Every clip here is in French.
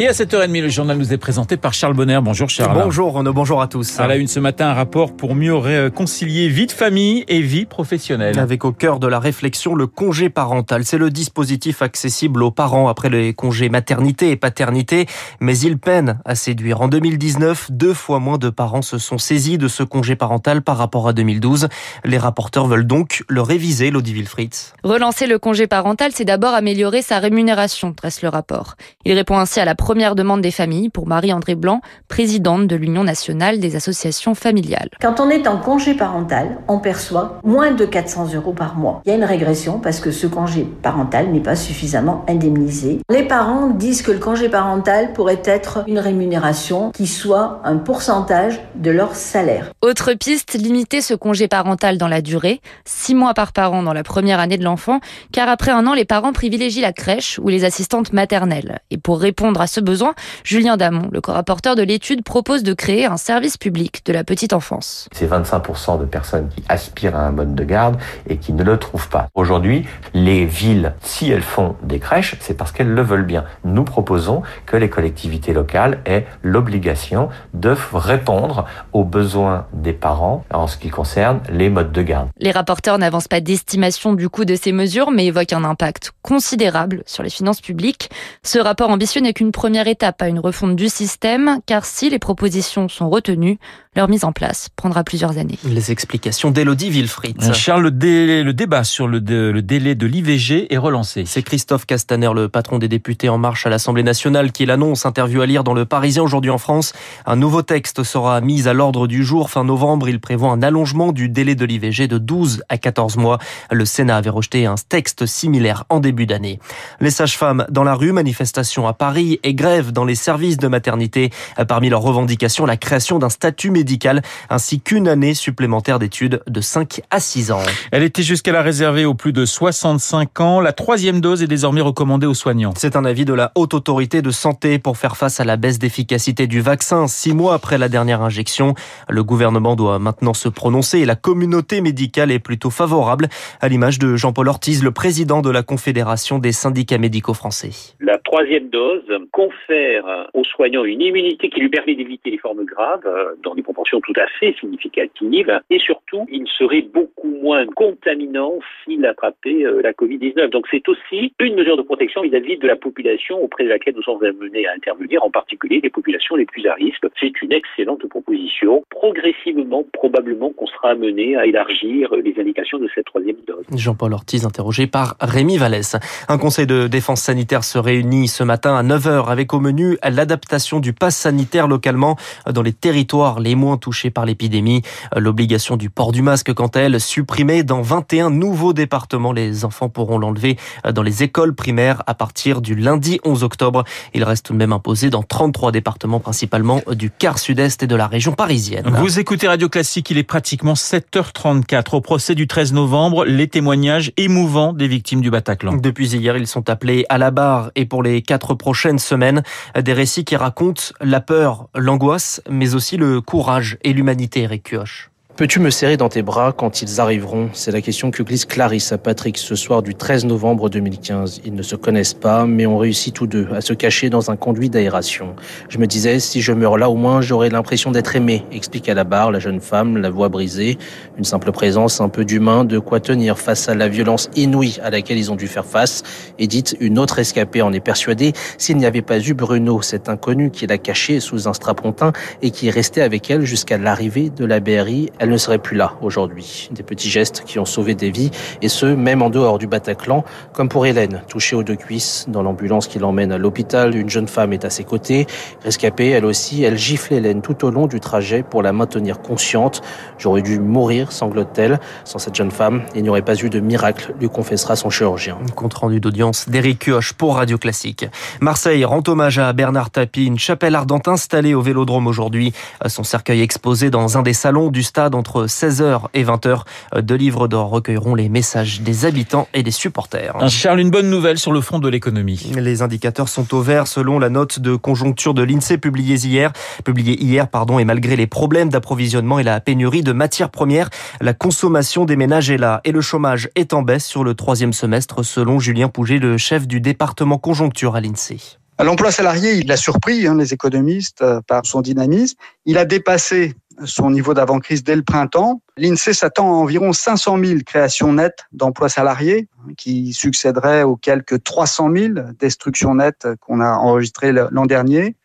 Et à 7h30, le journal nous est présenté par Charles Bonner. Bonjour Charles. Bonjour Renaud, bonjour à tous. À la une ce matin, un rapport pour mieux concilier vie de famille et vie professionnelle. Avec au cœur de la réflexion le congé parental. C'est le dispositif accessible aux parents après les congés maternité et paternité, mais il peine à séduire. En 2019, deux fois moins de parents se sont saisis de ce congé parental par rapport à 2012. Les rapporteurs veulent donc le réviser, Lodi Wilfried. Relancer le congé parental, c'est d'abord améliorer sa rémunération, dresse le rapport. Il répond ainsi à la première demande des familles pour Marie-André Blanc, présidente de l'Union nationale des associations familiales. Quand on est en congé parental, on perçoit moins de 400 euros par mois. Il y a une régression parce que ce congé parental n'est pas suffisamment indemnisé. Les parents disent que le congé parental pourrait être une rémunération qui soit un pourcentage de leur salaire. Autre piste, limiter ce congé parental dans la durée, six mois par parent dans la première année de l'enfant, car après un an, les parents privilégient la crèche ou les assistantes maternelles. Et pour répondre à ce besoin, Julien Damon, le co-rapporteur de l'étude, propose de créer un service public de la petite enfance. C'est 25% de personnes qui aspirent à un mode de garde et qui ne le trouvent pas. Aujourd'hui, les villes, si elles font des crèches, c'est parce qu'elles le veulent bien. Nous proposons que les collectivités locales aient l'obligation de répondre aux besoins des parents en ce qui concerne les modes de garde. Les rapporteurs n'avancent pas d'estimation du coût de ces mesures, mais évoquent un impact considérable sur les finances publiques. Ce rapport ambitieux n'est qu'une première étape à une refonte du système, car si les propositions sont retenues, leur mise en place prendra plusieurs anlies. Les explications d'Elodie Wilfried. Charles, le, délai, le débat sur le, le délai de l'IVG est relancé. C'est Christophe Castaner, le patron des députés En Marche à l'Assemblée nationale, qui l'annonce. Interview à lire dans Le Parisien aujourd'hui en France. Un nouveau texte sera mis à l'ordre du jour. Fin novembre, il prévoit un allongement du délai de l'IVG de 12 à 14 mois. Le Sénat avait rejeté un texte similaire en début d'année. Les sages-femmes dans la rue, manifestation à Paris et grève dans les services de maternité. Parmi leurs revendications, la création d'un statut médical ainsi qu'une année supplémentaire d'études de 5 à 6 ans. Elle était jusqu'à la réservée aux plus de 65 ans. La troisième dose est désormais recommandée aux soignants. C'est un avis de la Haute Autorité de Santé pour faire face à la baisse d'efficacité du vaccin six mois après la dernière injection. Le gouvernement doit maintenant se prononcer et la communauté médicale est plutôt favorable, à l'image de Jean-Paul Ortiz, le président de la Confédération des syndicats médicaux français. La troisième dose confère aux soignants une immunité qui lui permet d'éviter les formes graves euh, dans des proportions tout à fait significatives et surtout il serait beaucoup moins contaminant s'il attrapait euh, la Covid-19. Donc c'est aussi une mesure de protection vis-à-vis de la population auprès de laquelle nous sommes amenés à intervenir, en particulier les populations les plus à risque. C'est une excellente proposition. Progressivement, probablement qu'on sera amené à élargir les indications de cette troisième dose. Jean-Paul Ortiz interrogé par Rémi Vallès. Un conseil de défense sanitaire se réunit ce matin à 9h avec au menu l'adaptation du pass sanitaire localement dans les territoires les moins touchés par l'épidémie. L'obligation du port du masque, quant à elle, supprimée dans 21 nouveaux départements. Les enfants pourront l'enlever dans les écoles primaires à partir du lundi 11 octobre. Il reste tout de même imposé dans 33 départements, principalement du quart sud-est et de la région parisienne. Vous écoutez Radio Classique, il est pratiquement 7h34. Au procès du 13 novembre, les témoignages émouvants des victimes du Bataclan. Depuis hier, ils sont appelés à la barre et pour les quatre prochaines semaines, des récits qui racontent la peur, l'angoisse, mais aussi le courage et l'humanité, Eric. Peux-tu me serrer dans tes bras quand ils arriveront? C'est la question que glisse Clarisse à Patrick ce soir du 13 novembre 2015. Ils ne se connaissent pas, mais ont réussi tous deux à se cacher dans un conduit d'aération. Je me disais, si je meurs là, au moins j'aurai l'impression d'être aimé, explique à la barre la jeune femme, la voix brisée. Une simple présence, un peu d'humain, de quoi tenir face à la violence inouïe à laquelle ils ont dû faire face. Edith, une autre escapée, en est persuadée. S'il n'y avait pas eu Bruno, cet inconnu qui l'a caché sous un strapontin et qui est resté avec elle jusqu'à l'arrivée de la BRI, ne serait plus là aujourd'hui. Des petits gestes qui ont sauvé des vies, et ce, même en dehors du Bataclan, comme pour Hélène, touchée aux deux cuisses. Dans l'ambulance qui l'emmène à l'hôpital, une jeune femme est à ses côtés. Rescapée, elle aussi, elle gifle Hélène tout au long du trajet pour la maintenir consciente. J'aurais dû mourir, sanglote-t-elle. Sans cette jeune femme, il n'y aurait pas eu de miracle, lui confessera son chirurgien. Compte rendu d'audience d'Éric Kioch pour Radio Classique. Marseille rend hommage à Bernard Tapie, une chapelle ardente installée au Vélodrome aujourd'hui. Son cercueil exposé dans un des salons du stade entre 16h et 20h. Deux livres d'or recueilleront les messages des habitants et des supporters. Charles, une bonne nouvelle sur le front de l'économie. Les indicateurs sont au vert selon la note de conjoncture de l'INSEE publiée hier, publiée hier pardon, et malgré les problèmes d'approvisionnement et la pénurie de matières premières, la consommation des ménages est là et le chômage est en baisse sur le troisième semestre selon Julien Pouget, le chef du département conjoncture à l'INSEE. L'emploi salarié, il a surpris hein, les économistes euh, par son dynamisme. Il a dépassé son niveau d'avant-crise dès le printemps. L'INSEE s'attend à environ 500 000 créations nettes d'emplois salariés, hein, qui succéderaient aux quelques 300 000 destructions nettes qu'on a enregistrées l'an dernier.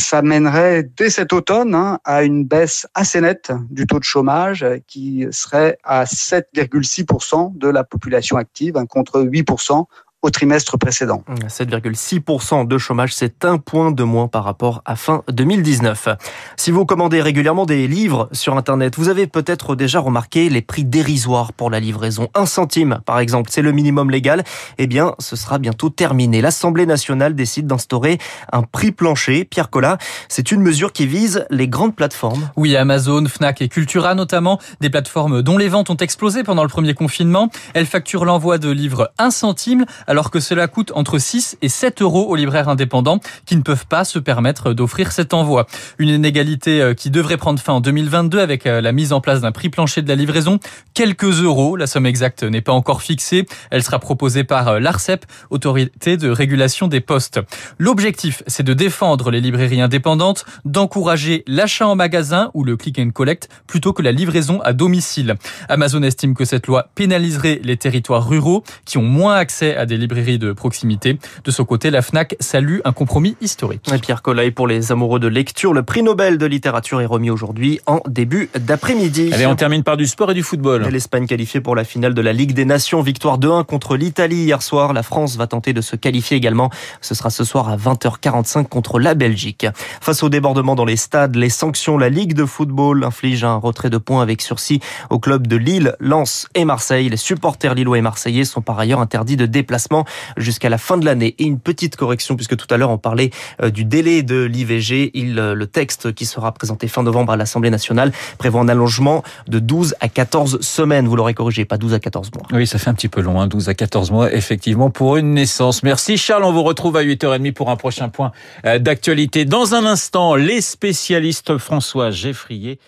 Ça mènerait dès cet automne hein, à une baisse assez nette du taux de chômage qui serait à 7,6% de la population active contre 8% au trimestre précédent. 7,6% de chômage, c'est un point de moins par rapport à fin 2019. Si vous commandez régulièrement des livres sur Internet, vous avez peut-être déjà remarqué les prix dérisoires pour la livraison. Un centime, par exemple, c'est le minimum légal. Eh bien, ce sera bientôt terminé. L'Assemblée nationale décide d'instaurer un prix plancher. Pierre Collat, c'est une mesure qui vise les grandes plateformes. Oui, Amazon, Fnac et Cultura notamment, des plateformes dont les ventes ont explosé pendant le premier confinement. Elles facturent l'envoi de livres un centime alors que cela coûte entre 6 et 7 euros aux libraires indépendants qui ne peuvent pas se permettre d'offrir cet envoi. Une inégalité euh, qui devrait prendre fin en 2022 avec euh, la mise en place d'un prix plancher de la livraison. Quelques euros, la somme exacte n'est pas encore fixée. Elle sera proposée par euh, l'ARCEP, autorité de régulation des postes. L'objectif, c'est de défendre les librairies indépendantes, d'encourager l'achat en magasin ou le click and collect plutôt que la livraison à domicile. Amazon estime que cette loi pénaliserait les territoires ruraux qui ont moins accès à des librairies de proximité. De son côté, la FNAC salue un compromis historique. Pierre Collet, pour les amoureux de lecture, le prix Nobel de littérature est remis aujourd'hui en début d'après-midi. Allez, on termine par du sport et du football. L'Espagne qualifiée pour la finale de la Ligue des Nations, victoire 2-1 contre l'Italie hier soir. La France va tenter de se qualifier également. Ce sera ce soir à 20h45 contre la Belgique. Face au débordement dans les stades, les sanctions, la Ligue de football inflige un retrait de points avec sursis au club de Lille, Lens et Marseille. Les supporters lillois et marseillais sont par ailleurs interdits de déplacement jusqu'à la fin de l'année. Et une petite correction, puisque tout à l'heure on parlait euh, du délai de l'IVG. Euh, le texte qui sera présenté fin novembre à l'Assemblée nationale prévoit un allongement de 12 à 14 semaines. Vous l'aurez corrigé, pas 12 à 14 mois. Oui, ça fait un petit peu long, 12 hein, à 14 mois, effectivement, pour une naissance. Merci Charles, on vous retrouve à 8h30 pour un prochain point euh, d'actualité. Dans un instant, les spécialistes François Geffrier